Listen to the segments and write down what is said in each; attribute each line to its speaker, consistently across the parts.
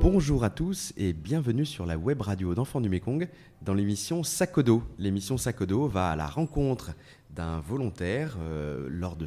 Speaker 1: Bonjour à tous et bienvenue sur la web radio d'Enfants du Mékong dans l'émission Sakodo. L'émission Sakodo va à la rencontre d'un volontaire euh, lors de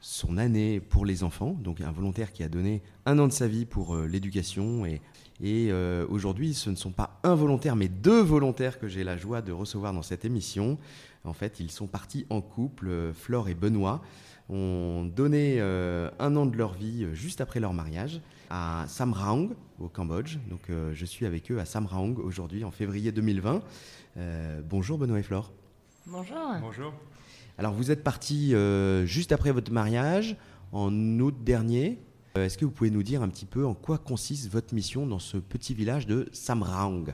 Speaker 1: son année pour les enfants, donc un volontaire qui a donné un an de sa vie pour euh, l'éducation et, et euh, aujourd'hui ce ne sont pas un volontaire mais deux volontaires que j'ai la joie de recevoir dans cette émission. En fait ils sont partis en couple, Flore et Benoît ont donné un an de leur vie juste après leur mariage à Samraong au Cambodge. Donc je suis avec eux à Samraong aujourd'hui en février 2020. bonjour Benoît et Flore.
Speaker 2: Bonjour.
Speaker 3: Bonjour.
Speaker 1: Alors vous êtes parti euh, juste après votre mariage, en août dernier. Euh, est-ce que vous pouvez nous dire un petit peu en quoi consiste votre mission dans ce petit village de Samraong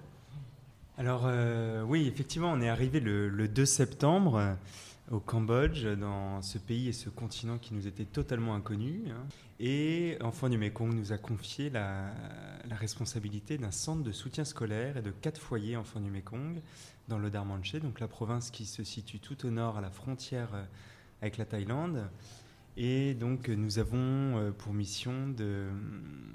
Speaker 3: Alors euh, oui, effectivement, on est arrivé le, 2 septembre au Cambodge, dans ce pays et ce continent qui nous était totalement inconnus. Hein. Et Enfants du Mekong nous a confié la, responsabilité d'un centre de soutien scolaire et de quatre foyers Enfants du Mekong dans le Darmanche, donc la province qui se situe tout au nord à la frontière euh, avec la Thaïlande. Et donc nous avons euh, pour mission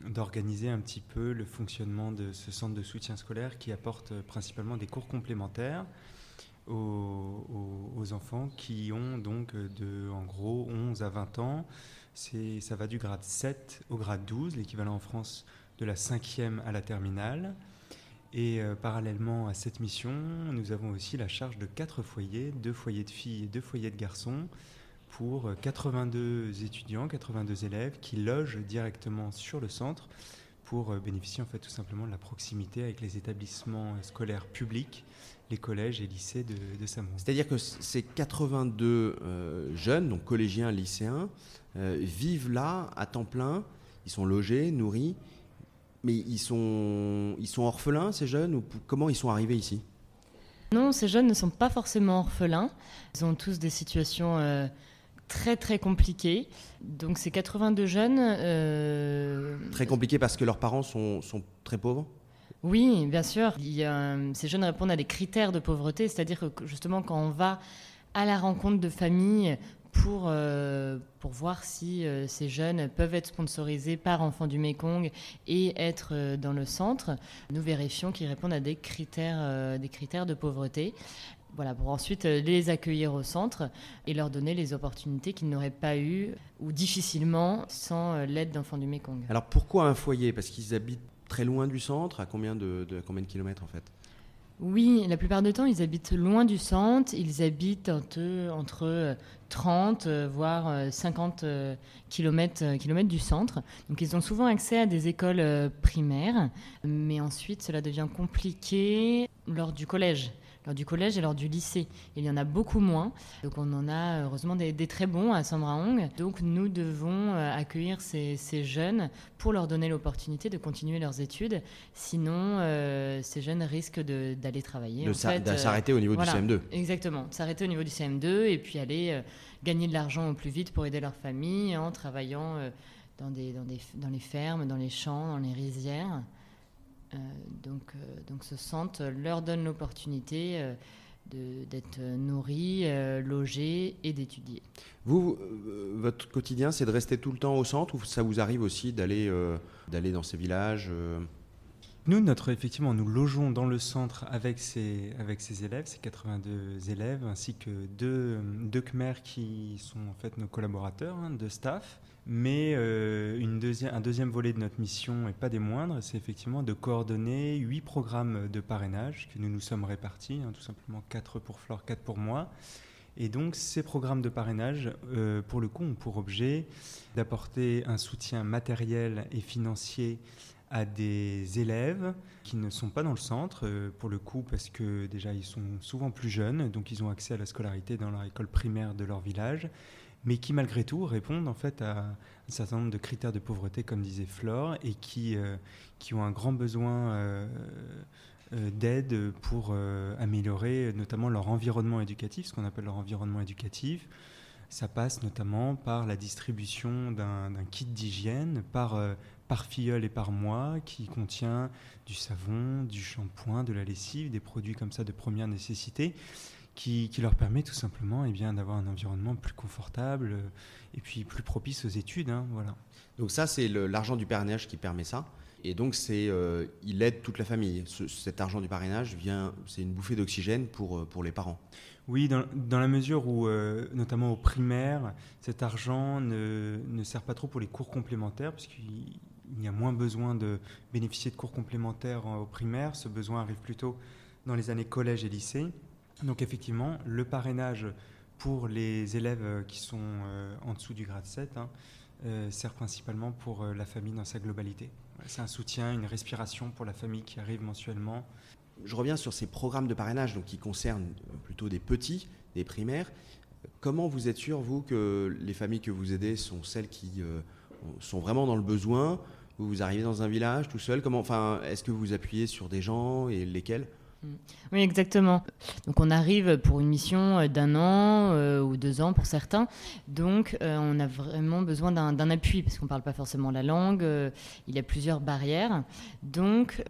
Speaker 3: d'organiser un petit peu le fonctionnement de ce centre de soutien scolaire qui apporte euh, principalement des cours complémentaires aux, enfants qui ont donc de en gros 11 à 20 ans. Ça va du grade 7 au grade 12, l'équivalent en France de la cinquième à la terminale. Et euh, parallèlement à cette mission, nous avons aussi la charge de quatre foyers, deux foyers de filles et deux foyers de garçons, pour 82 euh, étudiants, 82 élèves qui logent directement sur le centre pour euh, bénéficier en fait tout simplement de la proximité avec les établissements scolaires publics, les collèges et lycées de, de
Speaker 1: C'est-à-dire que ces 82 jeunes, donc collégiens, lycéens, vivent là à temps plein, ils sont logés, nourris, mais ils sont, ils sont orphelins, ces jeunes, ou comment ils sont arrivés ici?
Speaker 2: Non, ces jeunes ne sont pas forcément orphelins. Ils ont tous des situations euh, très très compliquées. Donc ces 82 jeunes... Euh,
Speaker 1: très compliquées parce que leurs parents sont, sont très pauvres?
Speaker 2: Oui, bien sûr. Il ces jeunes répondent à des critères de pauvreté, c'est-à-dire que justement quand on va à la rencontre de familles pour, euh, pour voir si euh, ces jeunes peuvent être sponsorisés par Enfants du Mekong et être euh, dans le centre. Nous vérifions qu'ils répondent à des critères, des critères de pauvreté. Voilà, pour ensuite les accueillir au centre et leur donner les opportunités qu'ils n'auraient pas eues ou difficilement sans l'aide d'Enfants du Mekong.
Speaker 1: Alors pourquoi un foyer? Parce qu'ils habitent très loin du centre, à combien de, de combien de kilomètres en fait?
Speaker 2: Oui, la plupart du temps, ils habitent loin du centre. Ils habitent entre, 30, euh, voire 50 km, du centre. Donc, ils ont souvent accès à des écoles euh, primaires. Mais ensuite, cela devient compliqué lors du collège lors du collège et lors du lycée. Il y en a beaucoup moins. Donc on en a heureusement des, très bons à Samraong. Donc nous devons euh, accueillir ces, jeunes pour leur donner l'opportunité de continuer leurs études. Sinon, euh, ces jeunes risquent d'aller travailler.
Speaker 1: De s'arrêter au niveau du CM2.
Speaker 2: Exactement, s'arrêter au niveau du CM2 et puis aller euh, gagner de l'argent au plus vite pour aider leur famille en travaillant dans, des, dans, des, dans les fermes, dans les champs, dans les rizières. Euh, donc, euh, donc ce centre leur donne l'opportunité euh, d'être nourris, logés et d'étudier.
Speaker 1: Vous, votre quotidien, c'est de rester tout le temps au centre ou ça vous arrive aussi d'aller d'aller dans ces villages
Speaker 3: Nous, effectivement, nous logeons dans le centre avec ces, élèves, ces 82 élèves, ainsi que deux, deux Khmers qui sont en fait nos collaborateurs hein, de staff. Mais euh, un deuxième volet de notre mission, et pas des moindres, c'est effectivement de coordonner huit programmes de parrainage que nous nous sommes répartis, hein, tout simplement quatre pour Flore, quatre pour moi. Et donc ces programmes de parrainage, euh, pour le coup, ont pour objet d'apporter un soutien matériel et financier à des élèves qui ne sont pas dans le centre, euh, pour le coup, parce que déjà ils sont souvent plus jeunes, donc ils ont accès à la scolarité dans leur école primaire de leur village, mais qui malgré tout répondent en fait à un certain nombre de critères de pauvreté, comme disait Flore, et qui, euh, qui ont un grand besoin euh, d'aide pour améliorer notamment leur environnement éducatif, ce qu'on appelle leur environnement éducatif. Ça passe notamment par la distribution d'un kit d'hygiène par par filleul et par mois qui contient du savon, du shampoing, de la lessive, des produits comme ça de première nécessité qui, leur permet tout simplement eh bien, d'avoir un environnement plus confortable et puis plus propice aux études. Hein, voilà.
Speaker 1: Donc ça, c'est l'argent du parrainage qui permet ça. Et donc, c'est, euh, il aide toute la famille. cet argent du parrainage vient, c'est une bouffée d'oxygène pour, euh, pour les parents.
Speaker 3: Oui, dans, dans la mesure où, euh, notamment au primaire, cet argent ne, ne, sert pas trop pour les cours complémentaires, puisqu'il y a moins besoin de bénéficier de cours complémentaires au primaire. Ce besoin arrive plutôt dans les années collège et lycée. Donc effectivement, le parrainage pour les élèves qui sont en dessous du grade 7 hein, sert principalement pour la famille dans sa globalité. C'est un soutien, une respiration pour la famille qui arrive mensuellement.
Speaker 1: Je reviens sur ces programmes de parrainage donc, qui concernent euh, plutôt des petits, des primaires. Comment vous êtes sûr, vous, que les familles que vous aidez sont celles qui euh, sont vraiment dans le besoin Vous, arrivez dans un village tout seul Comment, enfin, Est-ce que vous vous appuyez sur des gens et lesquels?
Speaker 2: Oui, exactement. Donc on arrive pour une mission euh, d'un an euh, ou deux ans pour certains. Donc euh, on a vraiment besoin d'un appui parce qu'on ne parle pas forcément la langue. il y a plusieurs barrières. Donc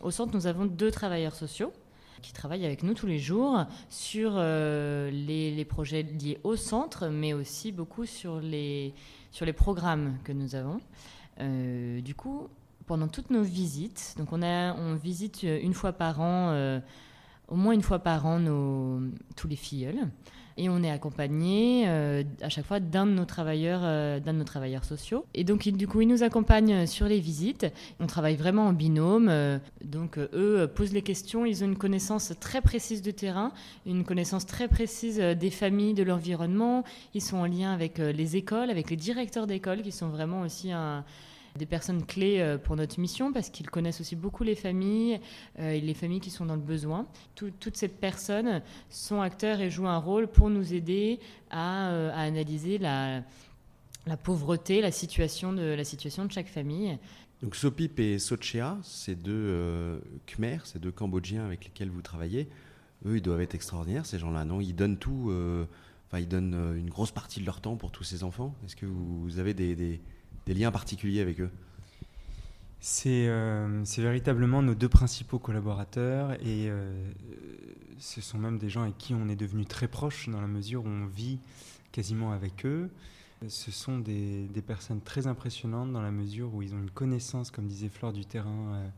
Speaker 2: au centre, nous avons deux travailleurs sociaux qui travaillent avec nous tous les jours sur les, les, projets liés au centre, mais aussi beaucoup sur les, sur les programmes que nous avons. Du coup, pendant toutes nos visites. Donc on, visite euh, une fois par an, euh, au moins une fois par an, tous les filleuls. Et on est accompagné euh, à chaque fois d'un de nos travailleurs, d'un de nos travailleurs sociaux. Et donc du coup, ils nous accompagnent sur les visites. On travaille vraiment en binôme. donc eux posent les questions. Ils ont une connaissance très précise du terrain, une connaissance très précise des familles, de l'environnement. Ils sont en lien avec les écoles, avec les directeurs d'école, qui sont vraiment aussi un des personnes clés euh, pour notre mission parce qu'ils connaissent aussi beaucoup les familles euh, et les familles qui sont dans le besoin. toutes ces personnes sont acteurs et jouent un rôle pour nous aider à, euh, analyser la, pauvreté, la situation, de, la situation de chaque famille.
Speaker 1: Donc Sopip et Sochea, ces deux Khmer, ces deux Cambodgiens avec lesquels vous travaillez, eux, ils doivent être extraordinaires, ces gens-là, non? Ils donnent tout, ils donnent une grosse partie de leur temps pour tous ces enfants? Est-ce que vous avez des liens particuliers avec eux
Speaker 3: euh, c'est véritablement nos deux principaux collaborateurs et euh, ce sont même des gens avec qui on est devenu très proches dans la mesure où on vit quasiment avec eux. Ce sont des, personnes très impressionnantes dans la mesure où ils ont une connaissance, comme disait Flore, du terrain euh,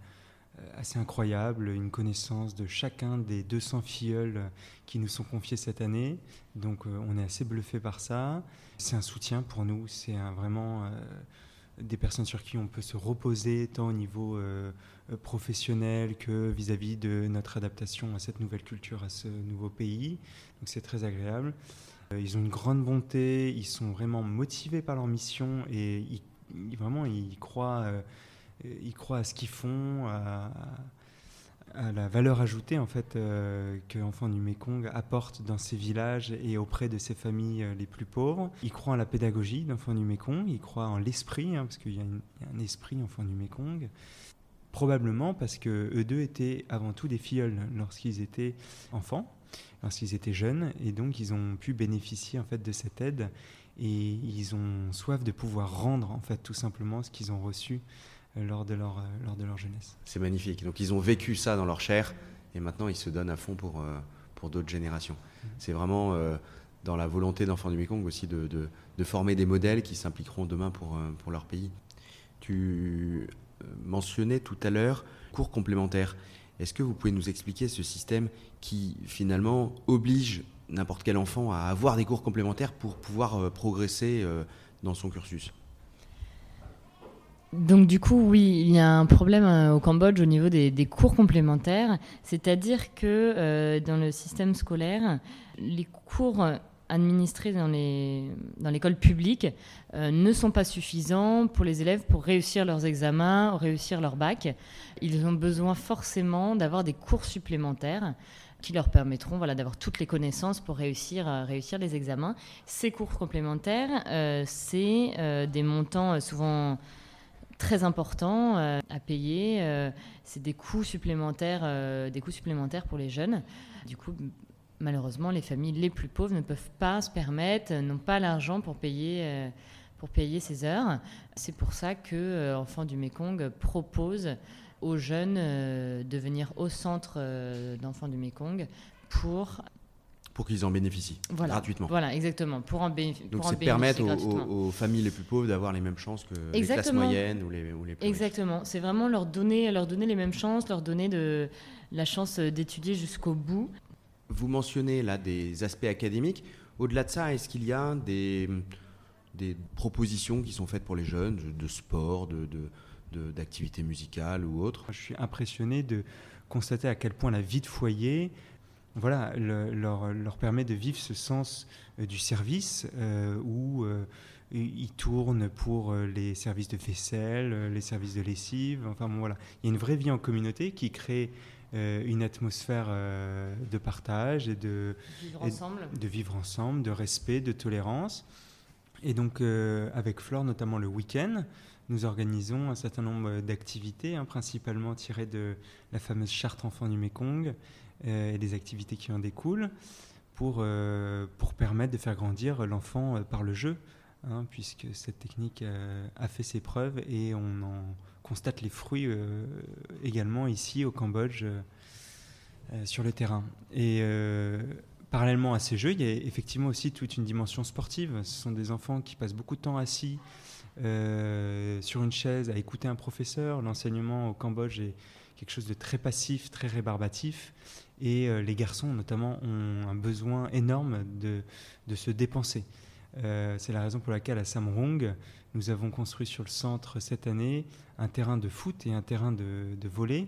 Speaker 3: assez incroyable, une connaissance de chacun des 200 filleuls qui nous sont confiés cette année. Donc on est assez bluffé par ça. C'est un soutien pour nous, c'est vraiment des personnes sur qui on peut se reposer tant au niveau euh, euh, professionnel que vis-à-vis de notre adaptation à cette nouvelle culture, à ce nouveau pays. Donc c'est très agréable. Euh, ils ont une grande bonté, ils sont vraiment motivés par leur mission et ils, vraiment ils croient, ils croient à ce qu'ils font, à, à la valeur ajoutée en fait euh, que l'enfant du Mekong apporte dans ses villages et auprès de ses familles euh, les plus pauvres. Il croit en la pédagogie d'enfant du Mekong, il croit en l'esprit, hein, parce qu'il y, a un esprit enfant du Mekong. Probablement parce que eux deux étaient avant tout des filleuls lorsqu'ils étaient enfants, lorsqu'ils étaient jeunes, et donc ils ont pu bénéficier en fait de cette aide et ils ont soif de pouvoir rendre en fait tout simplement ce qu'ils ont reçu lors de leur, euh, lors de leur jeunesse.
Speaker 1: C'est magnifique. Donc ils ont vécu ça dans leur chair et maintenant ils se donnent à fond pour, euh, pour d'autres générations. Mm. C'est vraiment euh, dans la volonté d'Enfants du Mekong aussi de, de, former des modèles qui s'impliqueront demain pour, pour leur pays. Tu mentionnais tout à l'heure cours complémentaires. Est-ce que vous pouvez nous expliquer ce système qui finalement oblige n'importe quel enfant à avoir des cours complémentaires pour pouvoir progresser dans son cursus?
Speaker 2: Donc du coup, oui, il y a un problème euh, au Cambodge au niveau des, cours complémentaires, c'est-à-dire que euh, dans le système scolaire, les cours administrés dans, l'école publique euh, ne sont pas suffisants pour les élèves pour réussir leurs examens, réussir leur bac. Ils ont besoin forcément d'avoir des cours supplémentaires qui leur permettront voilà, d'avoir toutes les connaissances pour réussir, réussir les examens. Ces cours complémentaires, c'est des montants souvent très important euh, à payer. Euh, c'est des coûts supplémentaires, euh, des coûts supplémentaires pour les jeunes. Du coup, malheureusement, les familles les plus pauvres ne peuvent pas se permettre, n'ont pas l'argent pour payer, pour payer ses heures. C'est pour ça que Enfants du Mekong propose aux jeunes de venir au centre d'enfants du Mekong pour
Speaker 1: pour qu'ils en bénéficient gratuitement.
Speaker 2: Voilà, exactement. Pour en,
Speaker 1: Donc c'est permettre aux, familles les plus pauvres d'avoir les mêmes chances que les classes moyennes ou les, ou les plus
Speaker 2: Exactement. C'est vraiment leur donner, leur donner les mêmes chances, leur donner de, la chance d'étudier jusqu'au bout.
Speaker 1: Vous mentionnez là des aspects académiques. Au-delà de ça, est-ce qu'il y a des, des propositions qui sont faites pour les jeunes de, sport, de, d'activités musicales ou autres?
Speaker 3: Je suis impressionné de constater à quel point la vie de foyer voilà, leur, leur, permet de vivre ce sens euh, du service euh, où euh, ils tournent pour les services de vaisselle, les services de lessive. Enfin bon, voilà, il y a une vraie vie en communauté qui crée une atmosphère de partage et de
Speaker 2: vivre, ensemble.
Speaker 3: de vivre ensemble, de respect, de tolérance. Et donc, avec Flore, notamment le week-end, nous organisons un certain nombre d'activités, hein, principalement tirées de la fameuse charte enfant du Mekong, euh, et des activités qui en découlent pour, euh, pour permettre de faire grandir l'enfant euh, par le jeu, hein, puisque cette technique a fait ses preuves et on en constate les fruits également ici au Cambodge sur le terrain. Et parallèlement à ces jeux, il y a effectivement aussi toute une dimension sportive. Ce sont des enfants qui passent beaucoup de temps assis sur une chaise à écouter un professeur. L'enseignement au Cambodge est quelque chose de très passif, très rébarbatif. Et euh, les garçons, notamment, ont un besoin énorme de, de se dépenser. Euh, c'est la raison pour laquelle à Samrong, nous avons construit sur le centre cette année un terrain de foot et un terrain de, de volley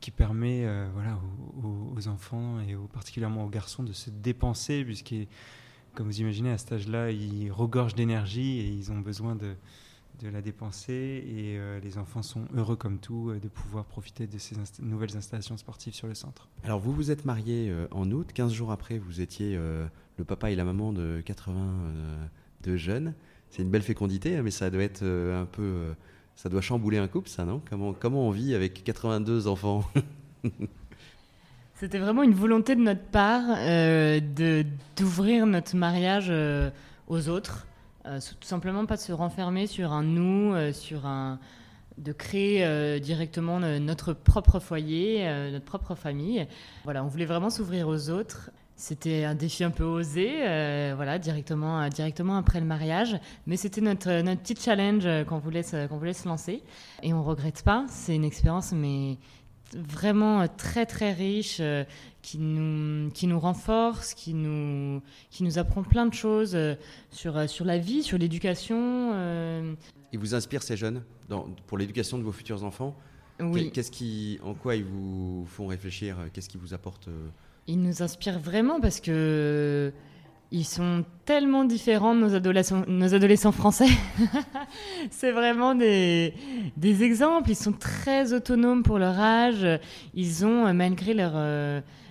Speaker 3: qui permet euh, voilà, aux, enfants et particulièrement aux garçons de se dépenser, puisque, comme vous imaginez, à cet âge-là, ils regorgent d'énergie et ils ont besoin de, de la dépenser et euh, les enfants sont heureux comme tout euh, de pouvoir profiter de ces nouvelles installations sportives sur le centre.
Speaker 1: Alors vous vous êtes marié euh, en août, 15 jours après vous étiez le papa et la maman de 82 jeunes. C'est une belle fécondité, hein, mais ça doit être un peu... ça doit chambouler un couple, ça, non? Comment, comment on vit avec 82 enfants?
Speaker 2: C'était vraiment une volonté de notre part de d'ouvrir notre mariage aux autres. Euh, tout simplement pas de se renfermer sur un nous, euh, sur un de créer euh, directement notre propre foyer, notre propre famille. Voilà, on voulait vraiment s'ouvrir aux autres. C'était un défi un peu osé, voilà, directement, directement après le mariage, mais c'était notre, notre petit challenge qu'on voulait, qu'on voulait se lancer. Et on regrette pas, c'est une expérience mais vraiment très très riche, qui nous, qui nous renforce, qui nous, qui nous apprend plein de choses euh, sur, euh, sur la vie, sur l'éducation.
Speaker 1: Euh. Il vous inspire ces jeunes dans, pour l'éducation de vos futurs enfants?
Speaker 2: Oui.
Speaker 1: Qu'est-ce qui, en quoi ils vous font réfléchir? Qu'est-ce qui vous apporte
Speaker 2: Ils nous inspirent vraiment parce que ils sont tellement différents de nos adolescents, français. c'est vraiment des, des, exemples. Ils sont très autonomes pour leur âge. Ils ont, malgré leur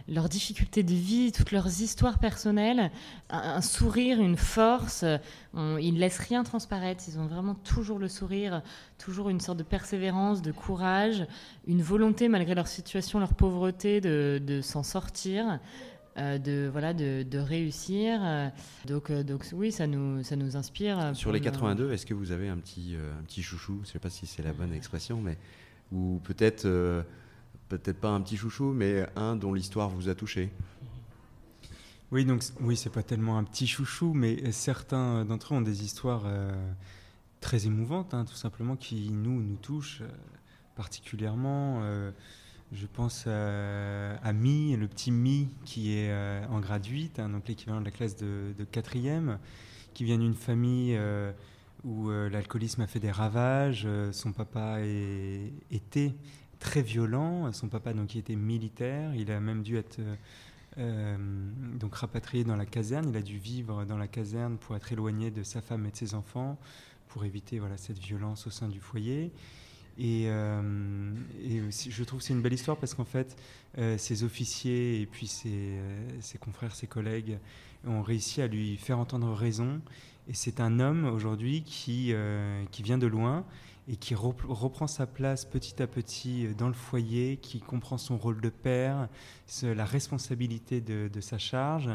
Speaker 2: leurs difficultés de vie, toutes leurs histoires personnelles, un, sourire, une force. ils ne laissent rien transparaître. Ils ont vraiment toujours le sourire, toujours une sorte de persévérance, de courage, une volonté, malgré leur situation, leur pauvreté, de, s'en sortir. Euh, de voilà de, réussir donc euh, donc oui ça nous ça nous inspire
Speaker 1: sur les 82 est-ce que vous avez un petit euh, un petit chouchou? Je sais pas si c'est la bonne expression mais ou peut-être peut-être pas un petit chouchou, mais un dont l'histoire vous a touché.
Speaker 3: Oui, donc oui, c'est pas tellement un petit chouchou, mais certains d'entre eux ont des histoires euh, très émouvantes, hein, tout simplement, qui nous nous touchent euh, particulièrement. Euh, je pense à, Mi, le petit Mi qui est en grade 8, hein, donc l'équivalent de la classe de, quatrième, qui vient d'une famille où l'alcoolisme a fait des ravages. son papa était très violent. Son papa, donc, était militaire, il a même dû être euh, euh, donc rapatrié dans la caserne. Il a dû vivre dans la caserne pour être éloigné de sa femme et de ses enfants, pour éviter voilà, cette violence au sein du foyer. Et, euh, je trouve que c'est une belle histoire parce qu'en fait, ses officiers et puis ses, ses, confrères, ses collègues ont réussi à lui faire entendre raison. Et c'est un homme aujourd'hui qui, qui vient de loin et qui reprend sa place petit à petit dans le foyer, qui comprend son rôle de père, la responsabilité de, sa charge,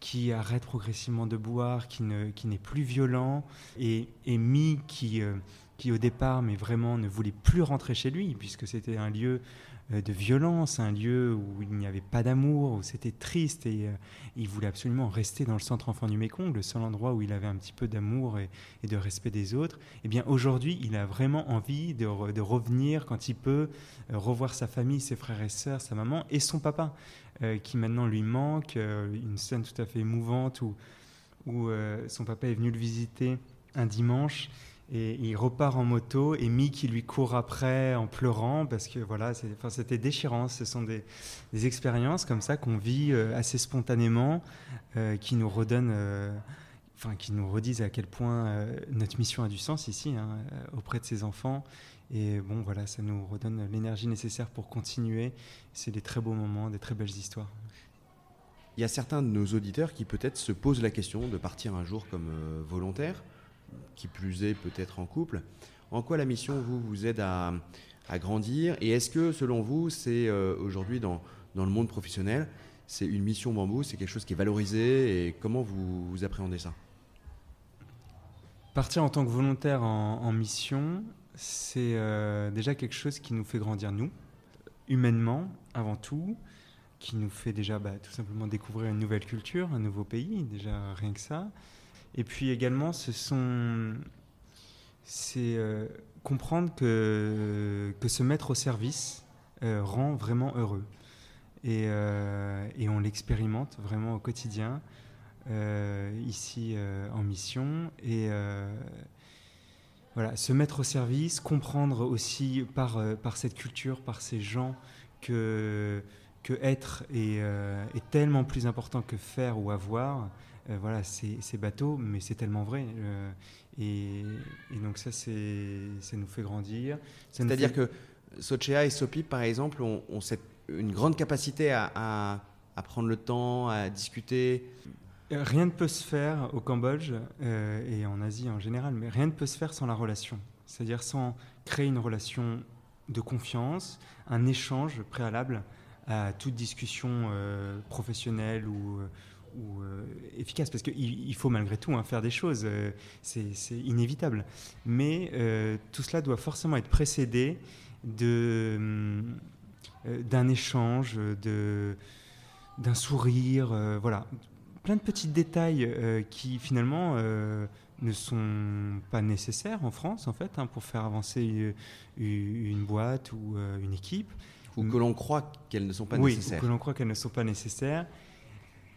Speaker 3: qui arrête progressivement de boire, qui n'est plus violent, et, et Mi qui, qui au départ, mais vraiment ne voulait plus rentrer chez lui, puisque c'était un lieu euh, de violence, un lieu où il n'y avait pas d'amour, où c'était triste et euh, il voulait absolument rester dans le centre enfant du Mékong, le seul endroit où il avait un petit peu d'amour et, de respect des autres. Eh bien aujourd'hui, il a vraiment envie de, revenir quand il peut euh, revoir sa famille, ses frères et sœurs, sa maman et son papa, qui maintenant lui manque. une scène tout à fait émouvante où, où son papa est venu le visiter un dimanche et il repart en moto et Mick lui court après en pleurant parce que voilà, c'était déchirant. Ce sont des, expériences comme ça qu'on vit euh, assez spontanément, euh, qui nous redonnent, euh, enfin qui nous redisent à quel point notre mission a du sens ici hein, auprès de ces enfants. Et bon, voilà, ça nous redonne l'énergie nécessaire pour continuer. C'est des très beaux moments, des très belles histoires.
Speaker 1: Il y a certains de nos auditeurs qui peut-être se posent la question de partir un jour comme volontaire qui plus est peut-être en couple. En quoi la mission vous, vous aide à, grandir? Et est-ce que selon vous, c'est euh, aujourd'hui dans, dans, le monde professionnel, c'est une mission bambou, c'est quelque chose qui est valorisé? Et comment vous, appréhendez ça?
Speaker 3: Partir en tant que volontaire en, mission, c'est euh, déjà quelque chose qui nous fait grandir nous, humainement avant tout, qui nous fait déjà bah, tout simplement découvrir une nouvelle culture, un nouveau pays, déjà rien que ça. Et puis également, ce sont, c'est euh, comprendre que, que se mettre au service euh, rend vraiment heureux. Et, euh, et on l'expérimente vraiment au quotidien, ici en mission. Et voilà, se mettre au service, comprendre aussi par, par cette culture, par ces gens, que, que être est tellement plus important que faire ou avoir. Euh, voilà, c'est bateau, mais c'est tellement vrai. Euh, et, donc ça, ça nous fait grandir.
Speaker 1: C'est-à-dire que Sochea et Sopi, par exemple, ont, cette, une grande capacité à, prendre le temps, à discuter.
Speaker 3: Rien ne peut se faire au Cambodge euh, et en Asie en général, mais rien ne peut se faire sans la relation. C'est-à-dire sans créer une relation de confiance, un échange préalable à toute discussion professionnelle ou, ou euh, efficace, parce qu'il il faut malgré tout hein, faire des choses, euh, c'est inévitable. Mais euh, tout cela doit forcément être précédé d'un échange, d'un sourire, voilà. Plein de petits détails qui finalement ne sont pas nécessaires en France, en fait, hein, pour faire avancer une boîte ou une équipe.
Speaker 1: Ou que l'on croit qu'elles ne sont pas nécessaires.
Speaker 3: Ou que l'on croit qu'elles ne sont pas nécessaires.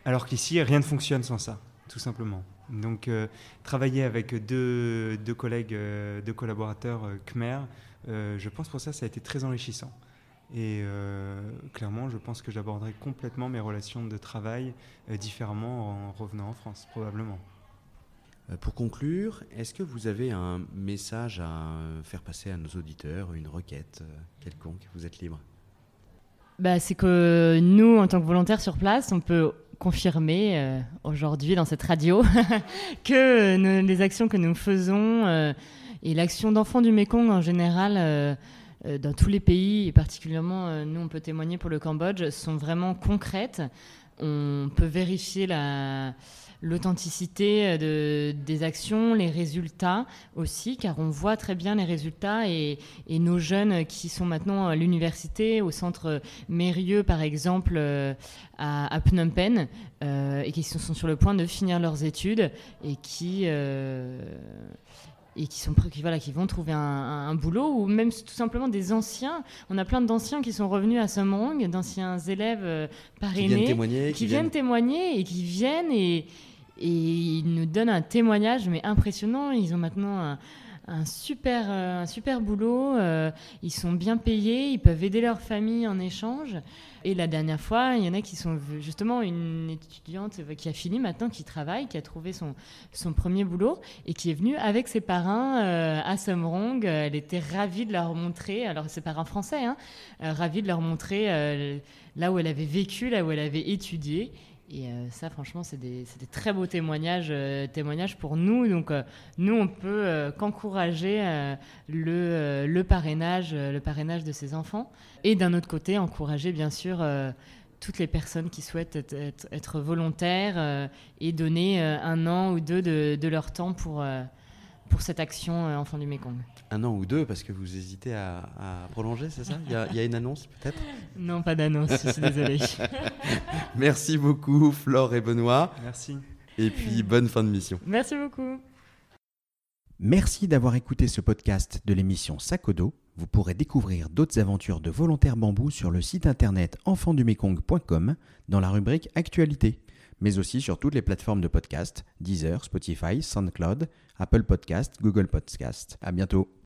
Speaker 3: Alors qu'ici, rien ne fonctionne sans ça, tout simplement. Donc, euh, travailler avec deux, collègues, euh, deux collaborateurs euh, Khmer, je pense pour ça, ça a été très enrichissant. Et clairement, je pense que j'aborderai complètement mes relations de travail différemment en revenant en France, probablement.
Speaker 1: Pour conclure, est-ce que vous avez un message à faire passer à nos auditeurs, une requête quelconque? Vous êtes libre.
Speaker 2: Bah, c'est que nous, en tant que volontaires sur place, on peut confirmer euh, aujourd'hui dans cette radio que les actions que nous faisons euh, et l'action d'enfants du Mékong en général euh, dans tous les pays, et particulièrement nous on peut témoigner pour le Cambodge, sont vraiment concrètes. On peut vérifier la, l'authenticité euh, de, des actions, les résultats aussi, car on voit très bien les résultats et, nos jeunes qui sont maintenant à l'université, au centre Mérieux par exemple, euh, à, Phnom Penh, euh, et qui sont, sur le point de finir leurs études et qui et qui sont qui, voilà qui vont trouver un, boulot ou même tout simplement des anciens on a plein d'anciens qui sont revenus à Samrong d'anciens élèves parrainés
Speaker 1: qui viennent témoigner
Speaker 2: qui, viennent témoigner et qui viennent et, et ils nous donnent un témoignage, mais impressionnant. Ils ont maintenant un, super, euh, un super boulot. Euh, ils sont bien payés. Ils peuvent aider leur famille en échange. Et la dernière fois, il y en a qui sont justement une étudiante qui a fini maintenant, qui travaille, qui a trouvé son, son premier boulot et qui est venue avec ses euh, à Samrong. Elle était ravie de leur montrer, alors ses parents français, hein, ravie de leur montrer là où elle avait vécu, là où elle avait étudié. Et euh, ça, franchement, c'est des, des très beaux témoignages, euh, témoignages pour nous. Donc, euh, nous, on peut qu'encourager le, le, parrainage, le parrainage de ces enfants. Et d'un autre côté, encourager, bien sûr, toutes les personnes qui souhaitent être, volontaires et donner un an ou deux de, leur temps pour, pour cette action euh, Enfants du Mékong.
Speaker 1: Un an ou deux, parce que vous hésitez à, à prolonger, c'est ça? Il y, a, il y a une annonce peut-être?
Speaker 2: Non, pas d'annonce, je suis désolée.
Speaker 1: Merci beaucoup, Flore et Benoît.
Speaker 3: Merci.
Speaker 1: Et puis, bonne fin de mission.
Speaker 2: Merci beaucoup.
Speaker 4: Merci d'avoir écouté ce podcast de l'émission Sakodo. Vous pourrez découvrir d'autres aventures de volontaires bambou sur le site internet enfantsdumekong.com dans la rubrique Actualité, mais aussi sur toutes les plateformes de podcast Deezer, Spotify, SoundCloud, Apple Podcast, Google Podcast. À bientôt.